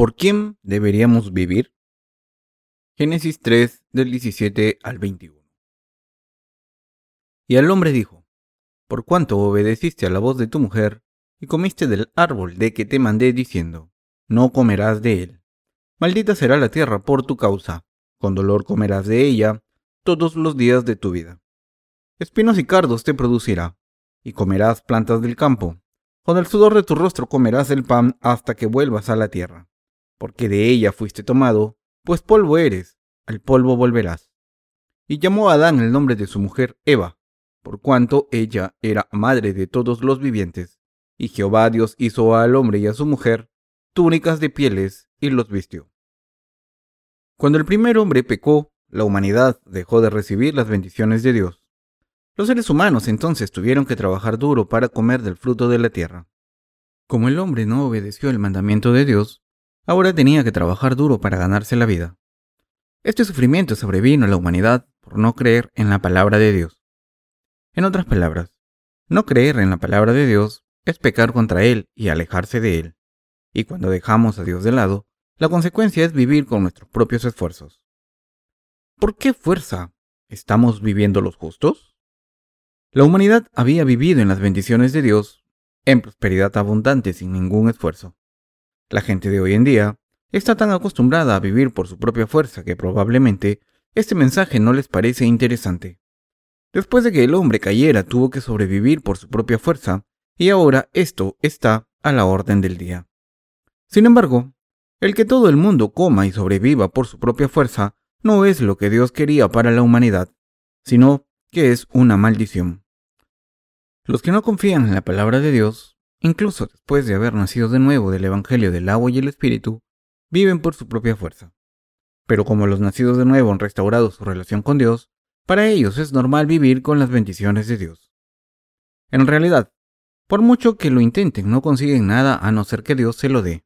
¿Por quién deberíamos vivir? Génesis 3 del 17 al 21. Y al hombre dijo, Por cuanto obedeciste a la voz de tu mujer y comiste del árbol de que te mandé diciendo, No comerás de él. Maldita será la tierra por tu causa, con dolor comerás de ella todos los días de tu vida. Espinos y cardos te producirá, y comerás plantas del campo. Con el sudor de tu rostro comerás el pan hasta que vuelvas a la tierra, porque de ella fuiste tomado, pues polvo eres, al polvo volverás. Y llamó a Adán el nombre de su mujer Eva, por cuanto ella era madre de todos los vivientes. Y Jehová Dios hizo al hombre y a su mujer túnicas de pieles y los vistió. Cuando el primer hombre pecó, la humanidad dejó de recibir las bendiciones de Dios. Los seres humanos entonces tuvieron que trabajar duro para comer del fruto de la tierra. Como el hombre no obedeció el mandamiento de Dios, ahora tenía que trabajar duro para ganarse la vida. Este sufrimiento sobrevino a la humanidad por no creer en la palabra de Dios. En otras palabras, no creer en la palabra de Dios es pecar contra Él y alejarse de Él. Y cuando dejamos a Dios de lado, la consecuencia es vivir con nuestros propios esfuerzos. ¿Por qué fuerza estamos viviendo los justos? La humanidad había vivido en las bendiciones de Dios, en prosperidad abundante sin ningún esfuerzo. La gente de hoy en día está tan acostumbrada a vivir por su propia fuerza que probablemente este mensaje no les parece interesante. Después de que el hombre cayera tuvo que sobrevivir por su propia fuerza, y ahora esto está a la orden del día. Sin embargo, el que todo el mundo coma y sobreviva por su propia fuerza no es lo que Dios quería para la humanidad, sino que es una maldición. Los que no confían en la palabra de Dios, incluso después de haber nacido de nuevo del Evangelio del agua y el Espíritu, viven por su propia fuerza. Pero como los nacidos de nuevo han restaurado su relación con Dios, para ellos es normal vivir con las bendiciones de Dios. En realidad, por mucho que lo intenten, no consiguen nada a no ser que Dios se lo dé.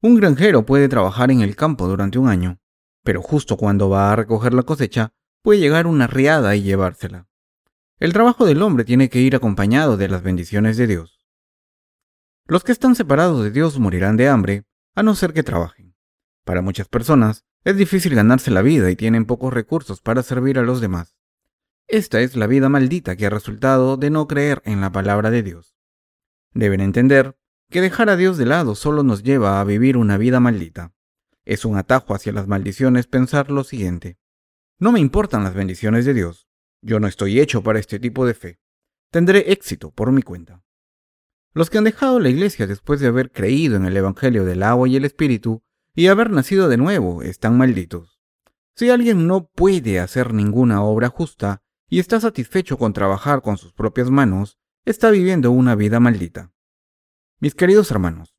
Un granjero puede trabajar en el campo durante un año, pero justo cuando va a recoger la cosecha, puede llegar una riada y llevársela. El trabajo del hombre tiene que ir acompañado de las bendiciones de Dios. Los que están separados de Dios morirán de hambre, a no ser que trabajen. Para muchas personas, es difícil ganarse la vida y tienen pocos recursos para servir a los demás. Esta es la vida maldita que ha resultado de no creer en la palabra de Dios. Deben entender que dejar a Dios de lado solo nos lleva a vivir una vida maldita. Es un atajo hacia las maldiciones pensar lo siguiente. No me importan las bendiciones de Dios. Yo no estoy hecho para este tipo de fe. Tendré éxito por mi cuenta. Los que han dejado la iglesia después de haber creído en el Evangelio del agua y el Espíritu y haber nacido de nuevo están malditos. Si alguien no puede hacer ninguna obra justa y está satisfecho con trabajar con sus propias manos, está viviendo una vida maldita. Mis queridos hermanos,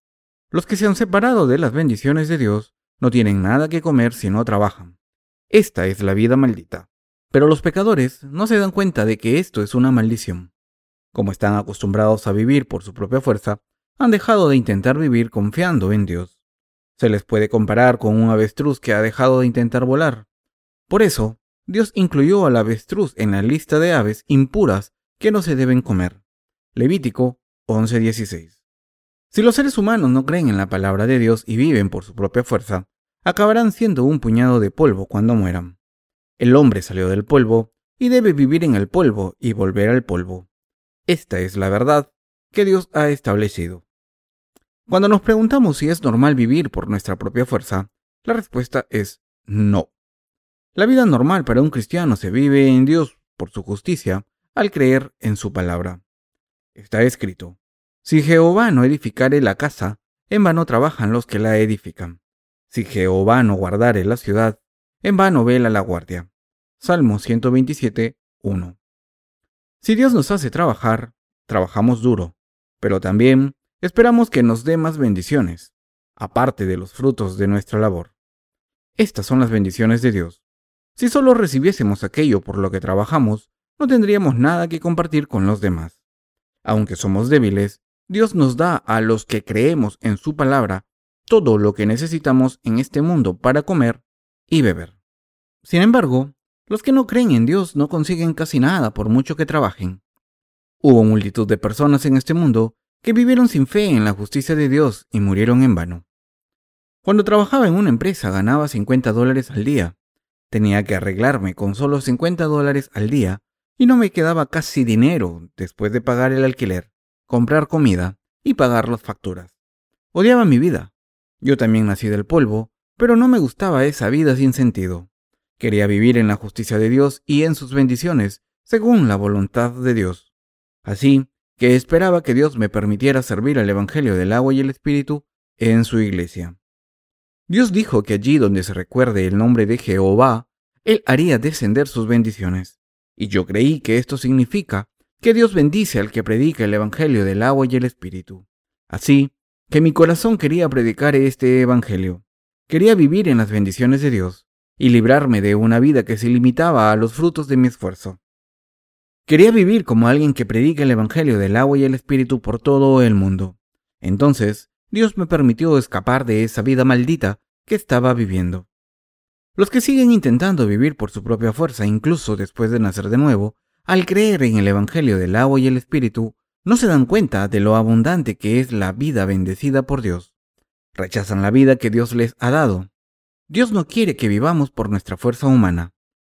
los que se han separado de las bendiciones de Dios no tienen nada que comer si no trabajan. Esta es la vida maldita. Pero los pecadores no se dan cuenta de que esto es una maldición. Como están acostumbrados a vivir por su propia fuerza, han dejado de intentar vivir confiando en Dios. Se les puede comparar con un avestruz que ha dejado de intentar volar. Por eso, Dios incluyó al avestruz en la lista de aves impuras que no se deben comer. Levítico 11:16. Si los seres humanos no creen en la palabra de Dios y viven por su propia fuerza, acabarán siendo un puñado de polvo cuando mueran. El hombre salió del polvo y debe vivir en el polvo y volver al polvo. Esta es la verdad que Dios ha establecido. Cuando nos preguntamos si es normal vivir por nuestra propia fuerza, la respuesta es no. La vida normal para un cristiano se vive en Dios por su justicia al creer en su palabra. Está escrito, si Jehová no edificare la casa, en vano trabajan los que la edifican. Si Jehová no guardare la ciudad, en vano vela la guardia. Salmo 127, 1. Si Dios nos hace trabajar, trabajamos duro, pero también esperamos que nos dé más bendiciones, aparte de los frutos de nuestra labor. Estas son las bendiciones de Dios. Si solo recibiésemos aquello por lo que trabajamos, no tendríamos nada que compartir con los demás. Aunque somos débiles, Dios nos da a los que creemos en su palabra todo lo que necesitamos en este mundo para comer y beber. Sin embargo, los que no creen en Dios no consiguen casi nada por mucho que trabajen. Hubo multitud de personas en este mundo que vivieron sin fe en la justicia de Dios y murieron en vano. Cuando trabajaba en una empresa ganaba 50 dólares al día. Tenía que arreglarme con solo 50 dólares al día y no me quedaba casi dinero después de pagar el alquiler, comprar comida y pagar las facturas. Odiaba mi vida. Yo también nací del polvo, pero no me gustaba esa vida sin sentido. Quería vivir en la justicia de Dios y en sus bendiciones, según la voluntad de Dios. Así que esperaba que Dios me permitiera servir al Evangelio del agua y el Espíritu en su iglesia. Dios dijo que allí donde se recuerde el nombre de Jehová, Él haría descender sus bendiciones. Y yo creí que esto significa que Dios bendice al que predica el Evangelio del agua y el Espíritu. Así que mi corazón quería predicar este Evangelio. Quería vivir en las bendiciones de Dios y librarme de una vida que se limitaba a los frutos de mi esfuerzo. Quería vivir como alguien que predica el Evangelio del agua y el Espíritu por todo el mundo. Entonces, Dios me permitió escapar de esa vida maldita que estaba viviendo. Los que siguen intentando vivir por su propia fuerza, incluso después de nacer de nuevo, al creer en el Evangelio del agua y el Espíritu, no se dan cuenta de lo abundante que es la vida bendecida por Dios. Rechazan la vida que Dios les ha dado. Dios no quiere que vivamos por nuestra fuerza humana.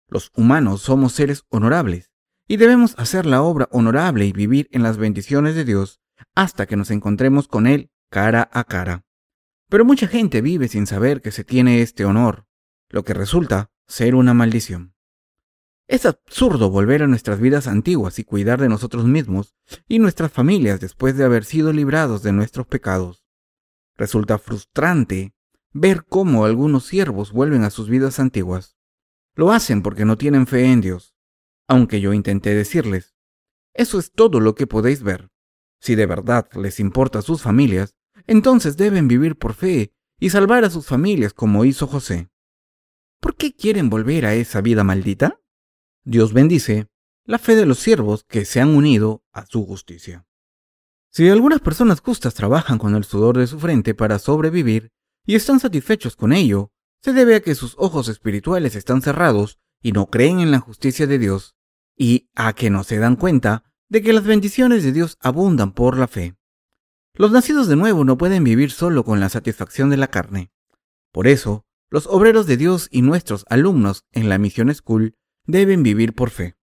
Los humanos somos seres honorables y debemos hacer la obra honorable y vivir en las bendiciones de Dios hasta que nos encontremos con Él cara a cara. Pero mucha gente vive sin saber que se tiene este honor, lo que resulta ser una maldición. Es absurdo volver a nuestras vidas antiguas y cuidar de nosotros mismos y nuestras familias después de haber sido librados de nuestros pecados. Resulta frustrante ver cómo algunos siervos vuelven a sus vidas antiguas. Lo hacen porque no tienen fe en Dios, aunque yo intenté decirles, eso es todo lo que podéis ver. Si de verdad les importa sus familias, entonces deben vivir por fe y salvar a sus familias como hizo José. ¿Por qué quieren volver a esa vida maldita? Dios bendice la fe de los siervos que se han unido a su justicia. Si algunas personas justas trabajan con el sudor de su frente para sobrevivir y están satisfechos con ello, se debe a que sus ojos espirituales están cerrados y no creen en la justicia de Dios, y a que no se dan cuenta de que las bendiciones de Dios abundan por la fe. Los nacidos de nuevo no pueden vivir solo con la satisfacción de la carne. Por eso, los obreros de Dios y nuestros alumnos en la Mission School deben vivir por fe.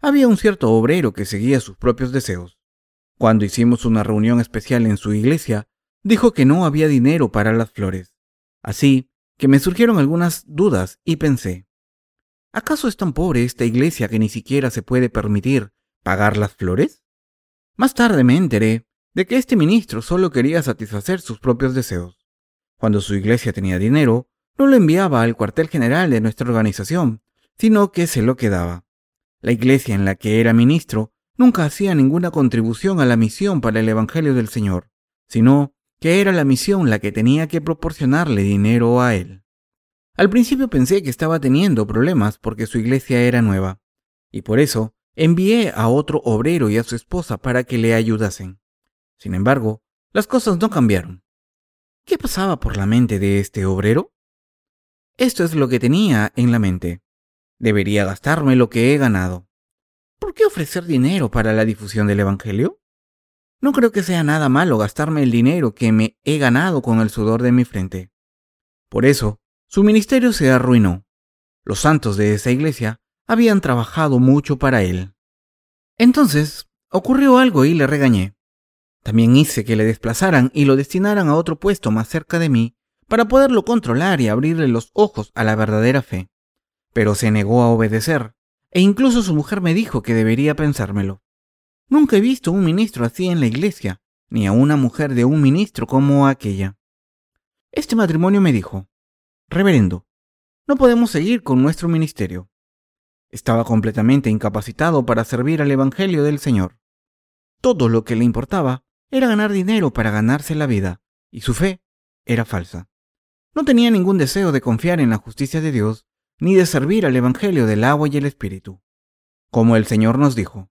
Había un cierto obrero que seguía sus propios deseos. Cuando hicimos una reunión especial en su iglesia, dijo que no había dinero para las flores. Así que me surgieron algunas dudas y pensé, ¿acaso es tan pobre esta iglesia que ni siquiera se puede permitir pagar las flores? Más tarde me enteré de que este ministro solo quería satisfacer sus propios deseos. Cuando su iglesia tenía dinero, no lo enviaba al cuartel general de nuestra organización, sino que se lo quedaba. La iglesia en la que era ministro nunca hacía ninguna contribución a la misión para el Evangelio del Señor, sino que era la misión la que tenía que proporcionarle dinero a él. Al principio pensé que estaba teniendo problemas porque su iglesia era nueva, y por eso envié a otro obrero y a su esposa para que le ayudasen. Sin embargo, las cosas no cambiaron. ¿Qué pasaba por la mente de este obrero? Esto es lo que tenía en la mente. Debería gastarme lo que he ganado. ¿Por qué ofrecer dinero para la difusión del Evangelio? No creo que sea nada malo gastarme el dinero que me he ganado con el sudor de mi frente. Por eso, su ministerio se arruinó. Los santos de esa iglesia habían trabajado mucho para él. Entonces, ocurrió algo y le regañé. También hice que le desplazaran y lo destinaran a otro puesto más cerca de mí para poderlo controlar y abrirle los ojos a la verdadera fe. Pero se negó a obedecer, e incluso su mujer me dijo que debería pensármelo. Nunca he visto un ministro así en la iglesia, ni a una mujer de un ministro como aquella. Este matrimonio me dijo, Reverendo, no podemos seguir con nuestro ministerio. Estaba completamente incapacitado para servir al Evangelio del Señor. Todo lo que le importaba era ganar dinero para ganarse la vida, y su fe era falsa. No tenía ningún deseo de confiar en la justicia de Dios, ni de servir al Evangelio del agua y el Espíritu. Como el Señor nos dijo,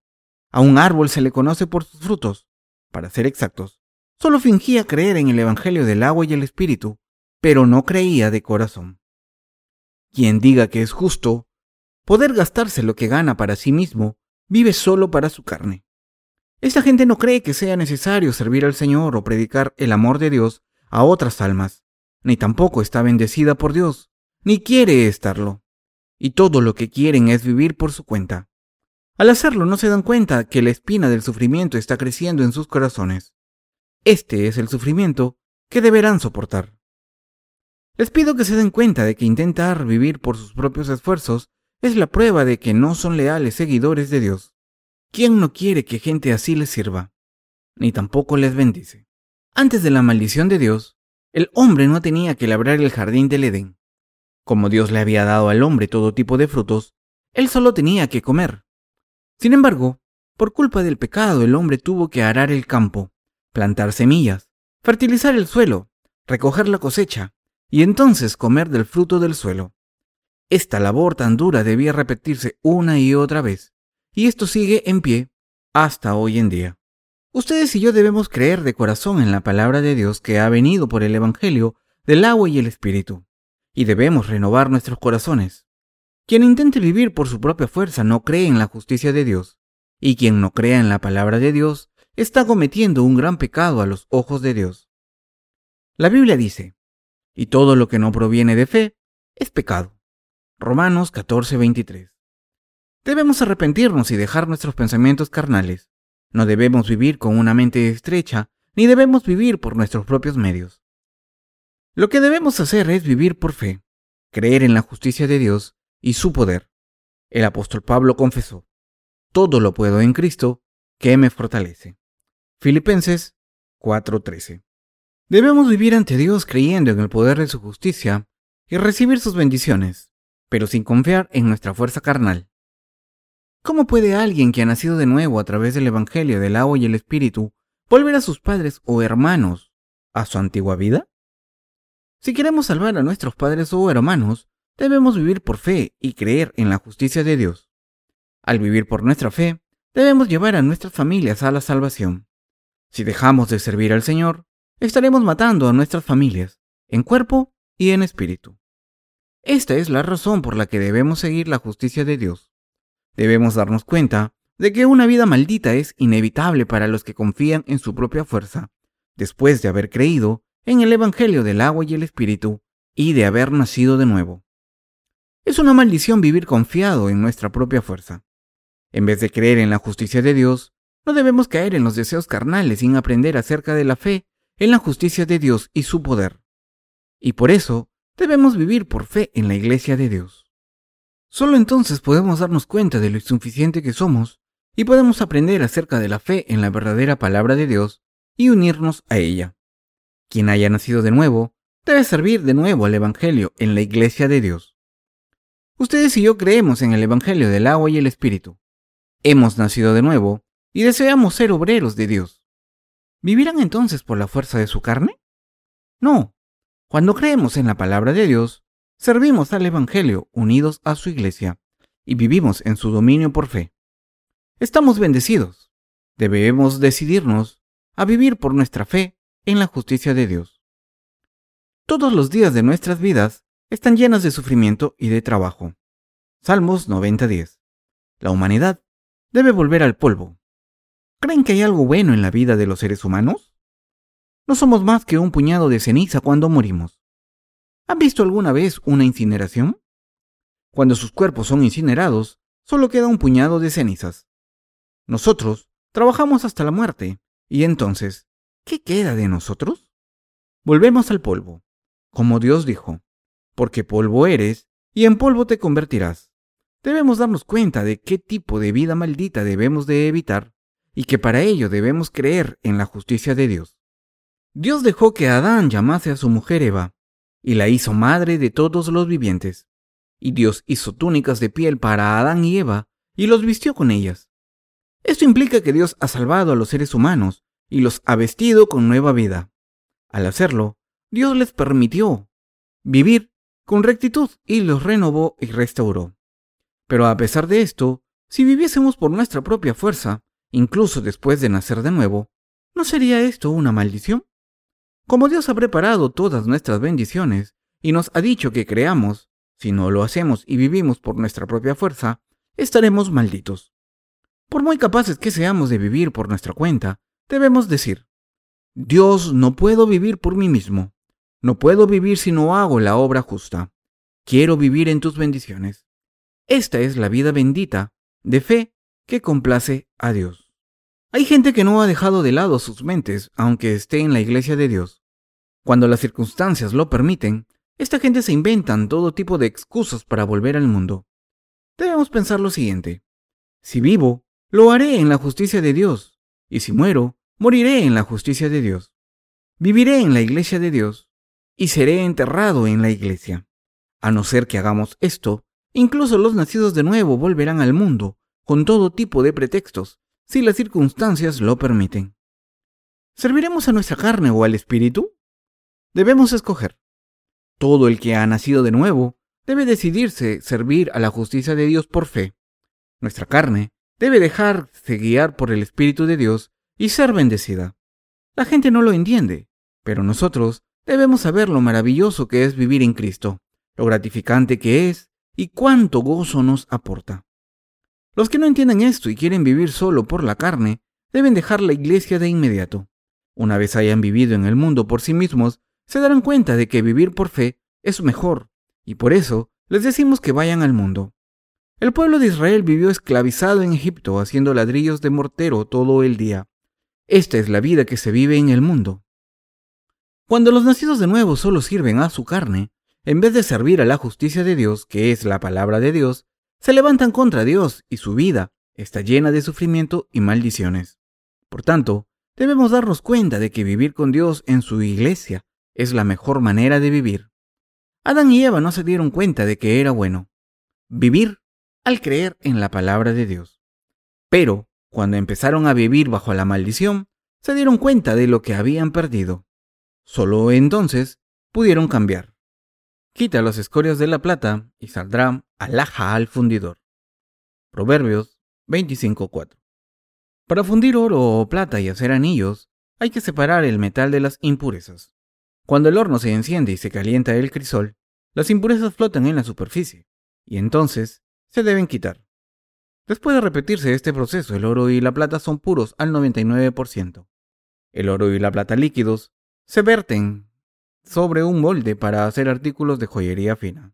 a un árbol se le conoce por sus frutos. Para ser exactos, solo fingía creer en el Evangelio del agua y el Espíritu, pero no creía de corazón. Quien diga que es justo, poder gastarse lo que gana para sí mismo, vive solo para su carne. Esta gente no cree que sea necesario servir al Señor o predicar el amor de Dios a otras almas. ni tampoco está bendecida por Dios, ni quiere estarlo. Y todo lo que quieren es vivir por su cuenta. Al hacerlo no se dan cuenta que la espina del sufrimiento está creciendo en sus corazones. Este es el sufrimiento que deberán soportar. Les pido que se den cuenta de que intentar vivir por sus propios esfuerzos es la prueba de que no son leales seguidores de Dios. ¿Quién no quiere que gente así les sirva? Ni tampoco les bendice. Antes de la maldición de Dios, el hombre no tenía que labrar el jardín del Edén. Como Dios le había dado al hombre todo tipo de frutos, él solo tenía que comer. Sin embargo, por culpa del pecado el hombre tuvo que arar el campo, plantar semillas, fertilizar el suelo, recoger la cosecha, y entonces comer del fruto del suelo. Esta labor tan dura debía repetirse una y otra vez, y esto sigue en pie hasta hoy en día. Ustedes y yo debemos creer de corazón en la palabra de Dios que ha venido por el Evangelio del agua y el Espíritu, y debemos renovar nuestros corazones. Quien intente vivir por su propia fuerza no cree en la justicia de Dios, y quien no crea en la palabra de Dios está cometiendo un gran pecado a los ojos de Dios. La Biblia dice, y todo lo que no proviene de fe es pecado. Romanos 14:23. Debemos arrepentirnos y dejar nuestros pensamientos carnales. No debemos vivir con una mente estrecha, ni debemos vivir por nuestros propios medios. Lo que debemos hacer es vivir por fe, creer en la justicia de Dios y su poder. El apóstol Pablo confesó, todo lo puedo en Cristo, que me fortalece. Filipenses 4:13. Debemos vivir ante Dios creyendo en el poder de su justicia y recibir sus bendiciones, pero sin confiar en nuestra fuerza carnal. ¿Cómo puede alguien que ha nacido de nuevo a través del Evangelio del agua y el Espíritu volver a sus padres o hermanos a su antigua vida? Si queremos salvar a nuestros padres o hermanos, debemos vivir por fe y creer en la justicia de Dios. Al vivir por nuestra fe, debemos llevar a nuestras familias a la salvación. Si dejamos de servir al Señor, estaremos matando a nuestras familias, en cuerpo y en espíritu. Esta es la razón por la que debemos seguir la justicia de Dios. Debemos darnos cuenta de que una vida maldita es inevitable para los que confían en su propia fuerza, después de haber creído en el Evangelio del agua y el Espíritu y de haber nacido de nuevo. Es una maldición vivir confiado en nuestra propia fuerza. En vez de creer en la justicia de Dios, no debemos caer en los deseos carnales sin aprender acerca de la fe en la justicia de Dios y su poder. Y por eso debemos vivir por fe en la iglesia de Dios. Solo entonces podemos darnos cuenta de lo insuficiente que somos y podemos aprender acerca de la fe en la verdadera palabra de Dios y unirnos a ella. Quien haya nacido de nuevo debe servir de nuevo al Evangelio en la iglesia de Dios. Ustedes y yo creemos en el Evangelio del agua y el Espíritu. Hemos nacido de nuevo y deseamos ser obreros de Dios. ¿Vivirán entonces por la fuerza de su carne? No. Cuando creemos en la palabra de Dios, servimos al Evangelio unidos a su iglesia y vivimos en su dominio por fe. Estamos bendecidos. Debemos decidirnos a vivir por nuestra fe en la justicia de Dios. Todos los días de nuestras vidas están llenos de sufrimiento y de trabajo. Salmos 90:10. La humanidad debe volver al polvo, ¿Creen que hay algo bueno en la vida de los seres humanos? No somos más que un puñado de ceniza cuando morimos. ¿Han visto alguna vez una incineración? Cuando sus cuerpos son incinerados, solo queda un puñado de cenizas. Nosotros trabajamos hasta la muerte, y entonces, ¿qué queda de nosotros? Volvemos al polvo, como Dios dijo, porque polvo eres, y en polvo te convertirás. Debemos darnos cuenta de qué tipo de vida maldita debemos de evitar y que para ello debemos creer en la justicia de Dios. Dios dejó que Adán llamase a su mujer Eva, y la hizo madre de todos los vivientes. Y Dios hizo túnicas de piel para Adán y Eva, y los vistió con ellas. Esto implica que Dios ha salvado a los seres humanos y los ha vestido con nueva vida. Al hacerlo, Dios les permitió vivir con rectitud y los renovó y restauró. Pero a pesar de esto, si viviésemos por nuestra propia fuerza, incluso después de nacer de nuevo, ¿no sería esto una maldición? Como Dios ha preparado todas nuestras bendiciones y nos ha dicho que creamos, si no lo hacemos y vivimos por nuestra propia fuerza, estaremos malditos. Por muy capaces que seamos de vivir por nuestra cuenta, debemos decir, Dios no puedo vivir por mí mismo. No puedo vivir si no hago la obra justa. Quiero vivir en tus bendiciones. Esta es la vida bendita de fe que complace a Dios. Hay gente que no ha dejado de lado sus mentes, aunque esté en la iglesia de Dios. Cuando las circunstancias lo permiten, esta gente se inventan todo tipo de excusas para volver al mundo. Debemos pensar lo siguiente. Si vivo, lo haré en la justicia de Dios, y si muero, moriré en la justicia de Dios. Viviré en la iglesia de Dios, y seré enterrado en la iglesia. A no ser que hagamos esto, incluso los nacidos de nuevo volverán al mundo, con todo tipo de pretextos, si las circunstancias lo permiten. ¿Serviremos a nuestra carne o al espíritu? Debemos escoger. Todo el que ha nacido de nuevo debe decidirse servir a la justicia de Dios por fe. Nuestra carne debe dejarse guiar por el Espíritu de Dios y ser bendecida. La gente no lo entiende, pero nosotros debemos saber lo maravilloso que es vivir en Cristo, lo gratificante que es y cuánto gozo nos aporta. Los que no entienden esto y quieren vivir solo por la carne, deben dejar la iglesia de inmediato. Una vez hayan vivido en el mundo por sí mismos, se darán cuenta de que vivir por fe es mejor, y por eso les decimos que vayan al mundo. El pueblo de Israel vivió esclavizado en Egipto haciendo ladrillos de mortero todo el día. Esta es la vida que se vive en el mundo. Cuando los nacidos de nuevo solo sirven a su carne, en vez de servir a la justicia de Dios, que es la palabra de Dios, se levantan contra Dios y su vida está llena de sufrimiento y maldiciones. Por tanto, debemos darnos cuenta de que vivir con Dios en su iglesia es la mejor manera de vivir. Adán y Eva no se dieron cuenta de que era bueno vivir al creer en la palabra de Dios. Pero, cuando empezaron a vivir bajo la maldición, se dieron cuenta de lo que habían perdido. Solo entonces pudieron cambiar. Quita los escorios de la plata y saldrá alhaja al fundidor. Proverbios 25.4. Para fundir oro o plata y hacer anillos, hay que separar el metal de las impurezas. Cuando el horno se enciende y se calienta el crisol, las impurezas flotan en la superficie, y entonces se deben quitar. Después de repetirse este proceso, el oro y la plata son puros al 99%. El oro y la plata líquidos se verten sobre un molde para hacer artículos de joyería fina.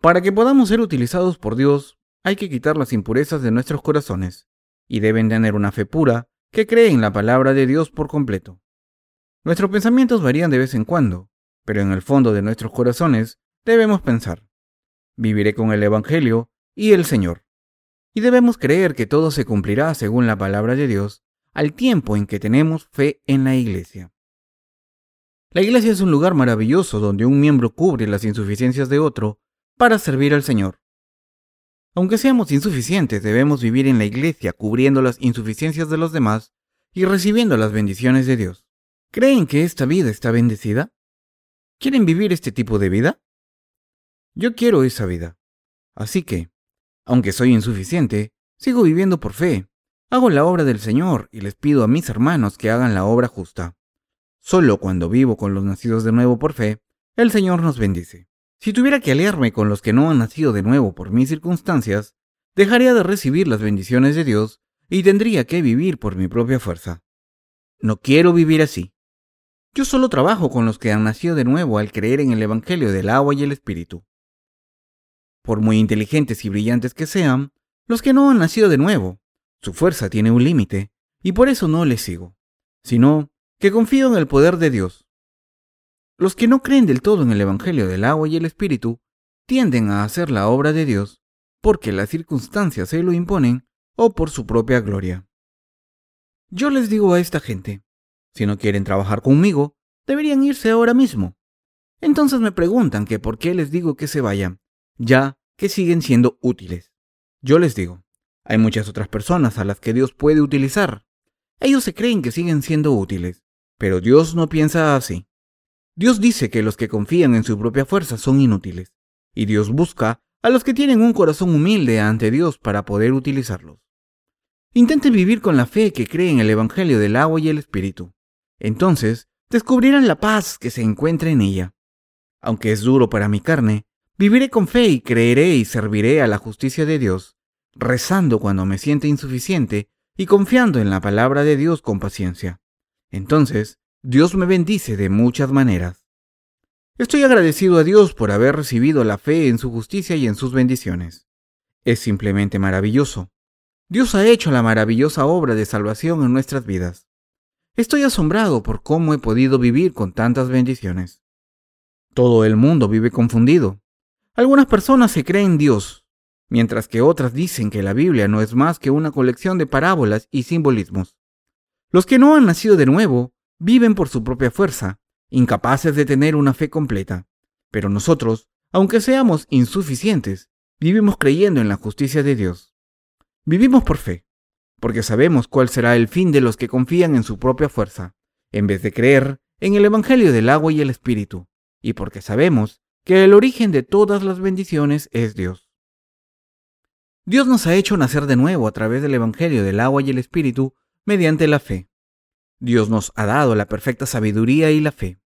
Para que podamos ser utilizados por Dios, hay que quitar las impurezas de nuestros corazones, y deben tener una fe pura que cree en la palabra de Dios por completo. Nuestros pensamientos varían de vez en cuando, pero en el fondo de nuestros corazones debemos pensar, viviré con el Evangelio y el Señor. Y debemos creer que todo se cumplirá según la palabra de Dios al tiempo en que tenemos fe en la iglesia. La iglesia es un lugar maravilloso donde un miembro cubre las insuficiencias de otro para servir al Señor. Aunque seamos insuficientes, debemos vivir en la iglesia cubriendo las insuficiencias de los demás y recibiendo las bendiciones de Dios. ¿Creen que esta vida está bendecida? ¿Quieren vivir este tipo de vida? Yo quiero esa vida. Así que, aunque soy insuficiente, sigo viviendo por fe. Hago la obra del Señor y les pido a mis hermanos que hagan la obra justa. Solo cuando vivo con los nacidos de nuevo por fe, el Señor nos bendice. Si tuviera que aliarme con los que no han nacido de nuevo por mis circunstancias, dejaría de recibir las bendiciones de Dios y tendría que vivir por mi propia fuerza. No quiero vivir así. Yo solo trabajo con los que han nacido de nuevo al creer en el Evangelio del agua y el Espíritu. Por muy inteligentes y brillantes que sean, los que no han nacido de nuevo, su fuerza tiene un límite, y por eso no les sigo, sino que confío en el poder de Dios. Los que no creen del todo en el Evangelio del agua y el Espíritu tienden a hacer la obra de Dios porque las circunstancias se lo imponen o por su propia gloria. Yo les digo a esta gente, si no quieren trabajar conmigo, deberían irse ahora mismo. Entonces me preguntan que por qué les digo que se vayan, ya que siguen siendo útiles. Yo les digo, hay muchas otras personas a las que Dios puede utilizar. Ellos se creen que siguen siendo útiles, pero Dios no piensa así. Dios dice que los que confían en su propia fuerza son inútiles, y Dios busca a los que tienen un corazón humilde ante Dios para poder utilizarlos. Intenten vivir con la fe que cree en el Evangelio del agua y el Espíritu. Entonces descubrirán la paz que se encuentra en ella. Aunque es duro para mi carne, viviré con fe y creeré y serviré a la justicia de Dios, rezando cuando me siente insuficiente y confiando en la palabra de Dios con paciencia. Entonces, Dios me bendice de muchas maneras. Estoy agradecido a Dios por haber recibido la fe en su justicia y en sus bendiciones. Es simplemente maravilloso. Dios ha hecho la maravillosa obra de salvación en nuestras vidas. Estoy asombrado por cómo he podido vivir con tantas bendiciones. Todo el mundo vive confundido. Algunas personas se creen Dios, mientras que otras dicen que la Biblia no es más que una colección de parábolas y simbolismos. Los que no han nacido de nuevo viven por su propia fuerza, incapaces de tener una fe completa. Pero nosotros, aunque seamos insuficientes, vivimos creyendo en la justicia de Dios. Vivimos por fe, porque sabemos cuál será el fin de los que confían en su propia fuerza, en vez de creer en el Evangelio del agua y el Espíritu, y porque sabemos que el origen de todas las bendiciones es Dios. Dios nos ha hecho nacer de nuevo a través del Evangelio del agua y el Espíritu mediante la fe. Dios nos ha dado la perfecta sabiduría y la fe.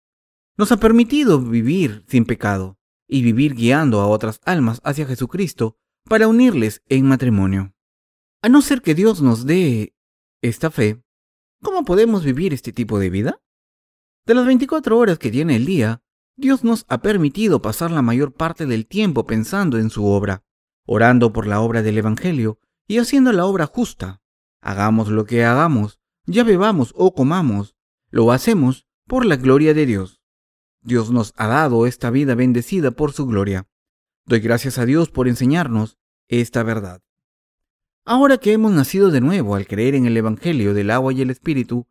Nos ha permitido vivir sin pecado y vivir guiando a otras almas hacia Jesucristo para unirles en matrimonio. A no ser que Dios nos dé esta fe, ¿cómo podemos vivir este tipo de vida? De las 24 horas que tiene el día, Dios nos ha permitido pasar la mayor parte del tiempo pensando en su obra orando por la obra del Evangelio y haciendo la obra justa. Hagamos lo que hagamos, ya bebamos o comamos, lo hacemos por la gloria de Dios. Dios nos ha dado esta vida bendecida por su gloria. Doy gracias a Dios por enseñarnos esta verdad. Ahora que hemos nacido de nuevo al creer en el Evangelio del agua y el Espíritu,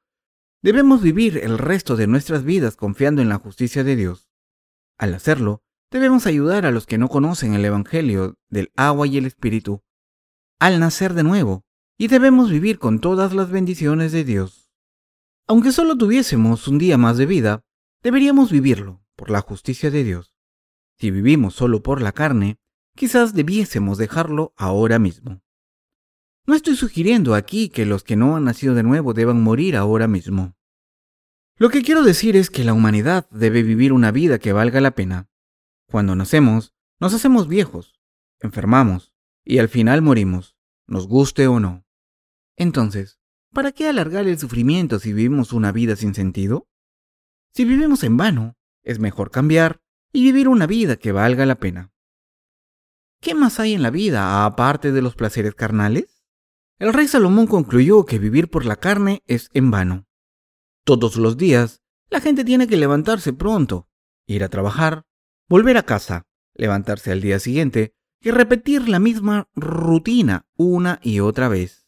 debemos vivir el resto de nuestras vidas confiando en la justicia de Dios. Al hacerlo, Debemos ayudar a los que no conocen el Evangelio del agua y el Espíritu al nacer de nuevo y debemos vivir con todas las bendiciones de Dios. Aunque solo tuviésemos un día más de vida, deberíamos vivirlo por la justicia de Dios. Si vivimos solo por la carne, quizás debiésemos dejarlo ahora mismo. No estoy sugiriendo aquí que los que no han nacido de nuevo deban morir ahora mismo. Lo que quiero decir es que la humanidad debe vivir una vida que valga la pena. Cuando nacemos, nos hacemos viejos, enfermamos y al final morimos, nos guste o no. Entonces, ¿para qué alargar el sufrimiento si vivimos una vida sin sentido? Si vivimos en vano, es mejor cambiar y vivir una vida que valga la pena. ¿Qué más hay en la vida aparte de los placeres carnales? El rey Salomón concluyó que vivir por la carne es en vano. Todos los días, la gente tiene que levantarse pronto, ir a trabajar, volver a casa, levantarse al día siguiente y repetir la misma rutina una y otra vez.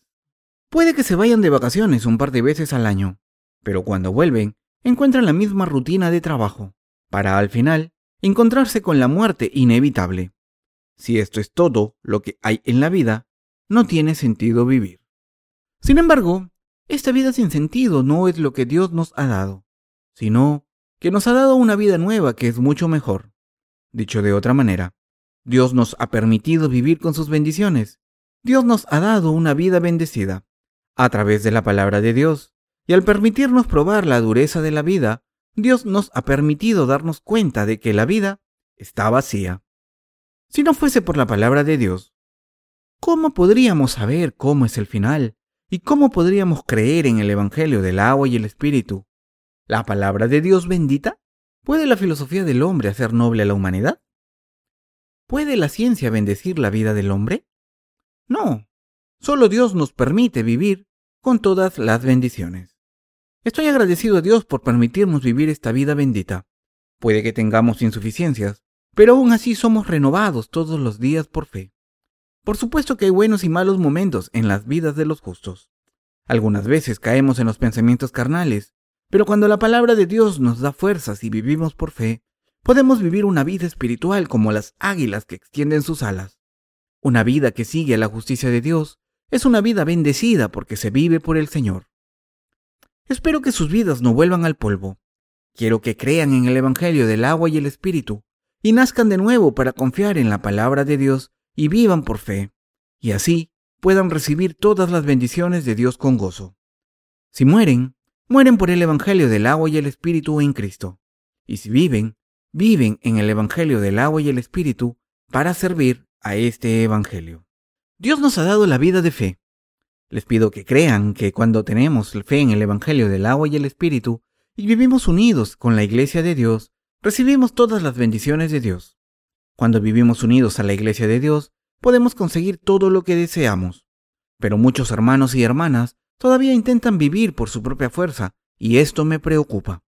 Puede que se vayan de vacaciones un par de veces al año, pero cuando vuelven encuentran la misma rutina de trabajo, para al final encontrarse con la muerte inevitable. Si esto es todo lo que hay en la vida, no tiene sentido vivir. Sin embargo, esta vida sin sentido no es lo que Dios nos ha dado, sino que nos ha dado una vida nueva que es mucho mejor. Dicho de otra manera, Dios nos ha permitido vivir con sus bendiciones. Dios nos ha dado una vida bendecida a través de la palabra de Dios. Y al permitirnos probar la dureza de la vida, Dios nos ha permitido darnos cuenta de que la vida está vacía. Si no fuese por la palabra de Dios, ¿cómo podríamos saber cómo es el final? ¿Y cómo podríamos creer en el Evangelio del agua y el Espíritu? ¿La palabra de Dios bendita? ¿Puede la filosofía del hombre hacer noble a la humanidad? ¿Puede la ciencia bendecir la vida del hombre? No, solo Dios nos permite vivir con todas las bendiciones. Estoy agradecido a Dios por permitirnos vivir esta vida bendita. Puede que tengamos insuficiencias, pero aún así somos renovados todos los días por fe. Por supuesto que hay buenos y malos momentos en las vidas de los justos. Algunas veces caemos en los pensamientos carnales pero cuando la palabra de Dios nos da fuerzas y vivimos por fe, podemos vivir una vida espiritual como las águilas que extienden sus alas. Una vida que sigue a la justicia de Dios es una vida bendecida porque se vive por el Señor. Espero que sus vidas no vuelvan al polvo. Quiero que crean en el Evangelio del agua y el Espíritu y nazcan de nuevo para confiar en la palabra de Dios y vivan por fe, y así puedan recibir todas las bendiciones de Dios con gozo. Si mueren, mueren por el Evangelio del agua y el Espíritu en Cristo. Y si viven, viven en el Evangelio del agua y el Espíritu para servir a este Evangelio. Dios nos ha dado la vida de fe. Les pido que crean que cuando tenemos fe en el Evangelio del agua y el Espíritu y vivimos unidos con la Iglesia de Dios, recibimos todas las bendiciones de Dios. Cuando vivimos unidos a la iglesia de Dios, podemos conseguir todo lo que deseamos. Pero muchos hermanos y hermanas todavía intentan vivir por su propia fuerza, y esto me preocupa.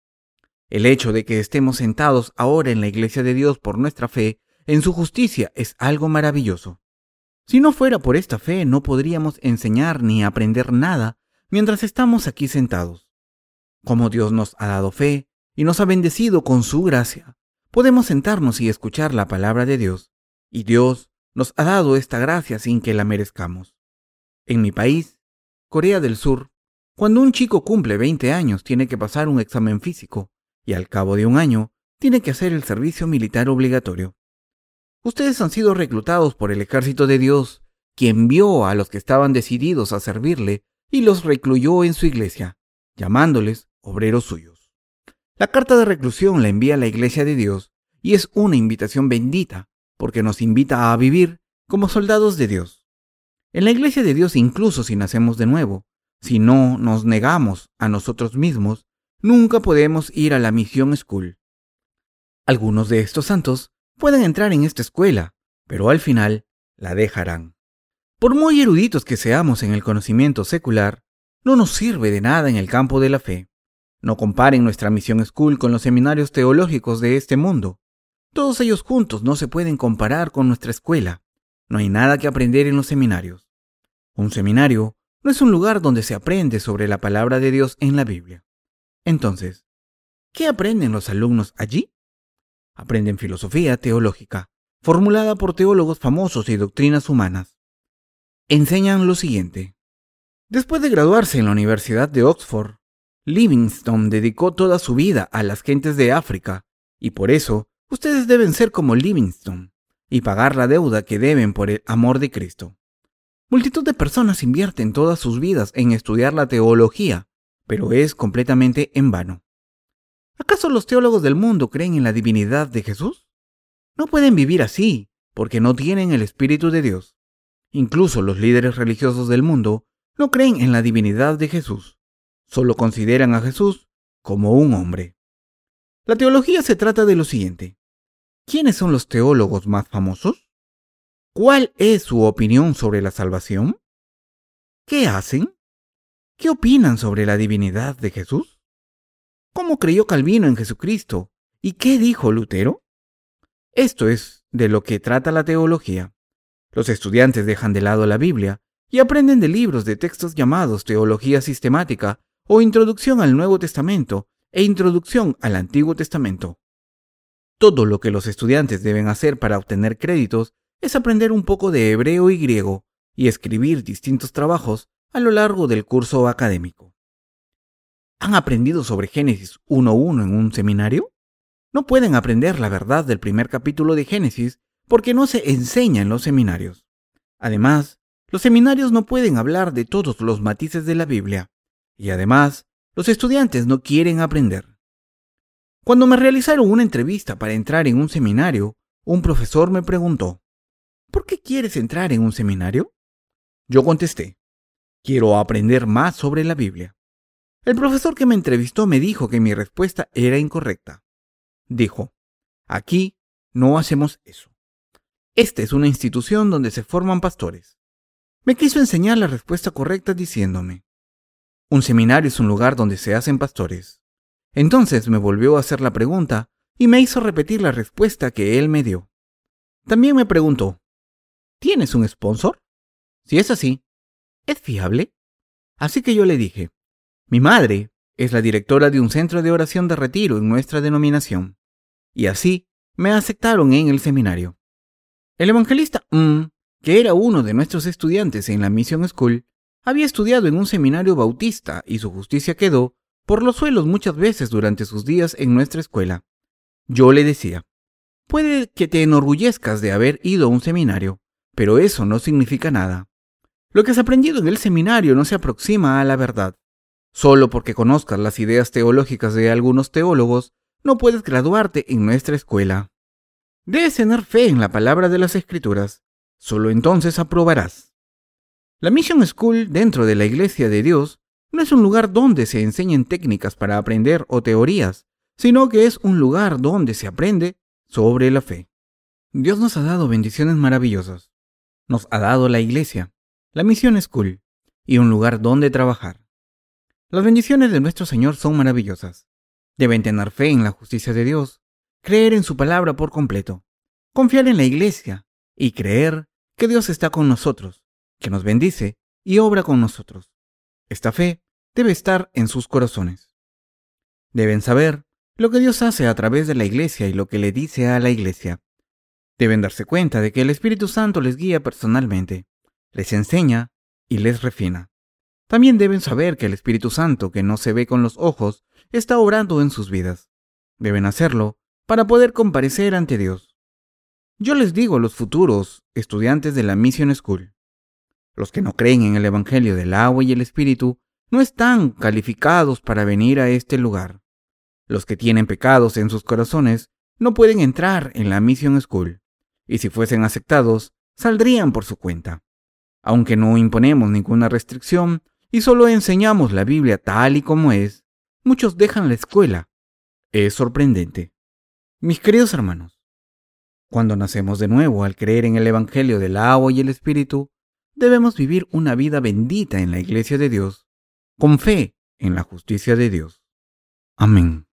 El hecho de que estemos sentados ahora en la iglesia de Dios por nuestra fe en su justicia es algo maravilloso. Si no fuera por esta fe, no podríamos enseñar ni aprender nada mientras estamos aquí sentados. Como Dios nos ha dado fe y nos ha bendecido con su gracia, podemos sentarnos y escuchar la palabra de Dios, y Dios nos ha dado esta gracia sin que la merezcamos. En mi país, Corea del Sur, cuando un chico cumple 20 años tiene que pasar un examen físico y al cabo de un año tiene que hacer el servicio militar obligatorio. Ustedes han sido reclutados por el ejército de Dios, quien vio a los que estaban decididos a servirle y los recluyó en su iglesia, llamándoles obreros suyos. La carta de reclusión la envía la iglesia de Dios y es una invitación bendita, porque nos invita a vivir como soldados de Dios. En la iglesia de Dios, incluso si nacemos de nuevo, si no nos negamos a nosotros mismos, nunca podemos ir a la misión school. Algunos de estos santos pueden entrar en esta escuela, pero al final la dejarán. Por muy eruditos que seamos en el conocimiento secular, no nos sirve de nada en el campo de la fe. No comparen nuestra misión school con los seminarios teológicos de este mundo. Todos ellos juntos no se pueden comparar con nuestra escuela. No hay nada que aprender en los seminarios. Un seminario no es un lugar donde se aprende sobre la palabra de Dios en la Biblia. Entonces, ¿qué aprenden los alumnos allí? Aprenden filosofía teológica, formulada por teólogos famosos y doctrinas humanas. Enseñan lo siguiente. Después de graduarse en la Universidad de Oxford, Livingstone dedicó toda su vida a las gentes de África, y por eso ustedes deben ser como Livingstone y pagar la deuda que deben por el amor de Cristo. Multitud de personas invierten todas sus vidas en estudiar la teología, pero es completamente en vano. ¿Acaso los teólogos del mundo creen en la divinidad de Jesús? No pueden vivir así, porque no tienen el Espíritu de Dios. Incluso los líderes religiosos del mundo no creen en la divinidad de Jesús. Solo consideran a Jesús como un hombre. La teología se trata de lo siguiente. ¿Quiénes son los teólogos más famosos? ¿Cuál es su opinión sobre la salvación? ¿Qué hacen? ¿Qué opinan sobre la divinidad de Jesús? ¿Cómo creyó Calvino en Jesucristo? ¿Y qué dijo Lutero? Esto es de lo que trata la teología. Los estudiantes dejan de lado la Biblia y aprenden de libros de textos llamados Teología Sistemática o Introducción al Nuevo Testamento e Introducción al Antiguo Testamento. Todo lo que los estudiantes deben hacer para obtener créditos es aprender un poco de hebreo y griego y escribir distintos trabajos a lo largo del curso académico. ¿Han aprendido sobre Génesis 1.1 en un seminario? No pueden aprender la verdad del primer capítulo de Génesis porque no se enseña en los seminarios. Además, los seminarios no pueden hablar de todos los matices de la Biblia. Y además, los estudiantes no quieren aprender. Cuando me realizaron una entrevista para entrar en un seminario, un profesor me preguntó, ¿por qué quieres entrar en un seminario? Yo contesté, quiero aprender más sobre la Biblia. El profesor que me entrevistó me dijo que mi respuesta era incorrecta. Dijo, aquí no hacemos eso. Esta es una institución donde se forman pastores. Me quiso enseñar la respuesta correcta diciéndome, un seminario es un lugar donde se hacen pastores. Entonces me volvió a hacer la pregunta y me hizo repetir la respuesta que él me dio. También me preguntó, ¿tienes un sponsor? Si es así, ¿es fiable? Así que yo le dije, mi madre es la directora de un centro de oración de retiro en nuestra denominación, y así me aceptaron en el seminario. El evangelista mm, que era uno de nuestros estudiantes en la Mission School, había estudiado en un seminario bautista y su justicia quedó por los suelos muchas veces durante sus días en nuestra escuela. Yo le decía, puede que te enorgullezcas de haber ido a un seminario, pero eso no significa nada. Lo que has aprendido en el seminario no se aproxima a la verdad. Solo porque conozcas las ideas teológicas de algunos teólogos, no puedes graduarte en nuestra escuela. Debes tener fe en la palabra de las escrituras. Solo entonces aprobarás. La Mission School dentro de la Iglesia de Dios no es un lugar donde se enseñen técnicas para aprender o teorías, sino que es un lugar donde se aprende sobre la fe. Dios nos ha dado bendiciones maravillosas. Nos ha dado la iglesia, la misión school y un lugar donde trabajar. Las bendiciones de nuestro Señor son maravillosas. Deben tener fe en la justicia de Dios, creer en su palabra por completo, confiar en la iglesia y creer que Dios está con nosotros, que nos bendice y obra con nosotros. Esta fe debe estar en sus corazones. Deben saber lo que Dios hace a través de la iglesia y lo que le dice a la iglesia. Deben darse cuenta de que el Espíritu Santo les guía personalmente, les enseña y les refina. También deben saber que el Espíritu Santo, que no se ve con los ojos, está obrando en sus vidas. Deben hacerlo para poder comparecer ante Dios. Yo les digo a los futuros estudiantes de la Mission School, los que no creen en el Evangelio del agua y el Espíritu no están calificados para venir a este lugar. Los que tienen pecados en sus corazones no pueden entrar en la Mission School, y si fuesen aceptados, saldrían por su cuenta. Aunque no imponemos ninguna restricción y solo enseñamos la Biblia tal y como es, muchos dejan la escuela. Es sorprendente. Mis queridos hermanos, cuando nacemos de nuevo al creer en el Evangelio del agua y el Espíritu, debemos vivir una vida bendita en la iglesia de Dios, con fe en la justicia de Dios. Amén.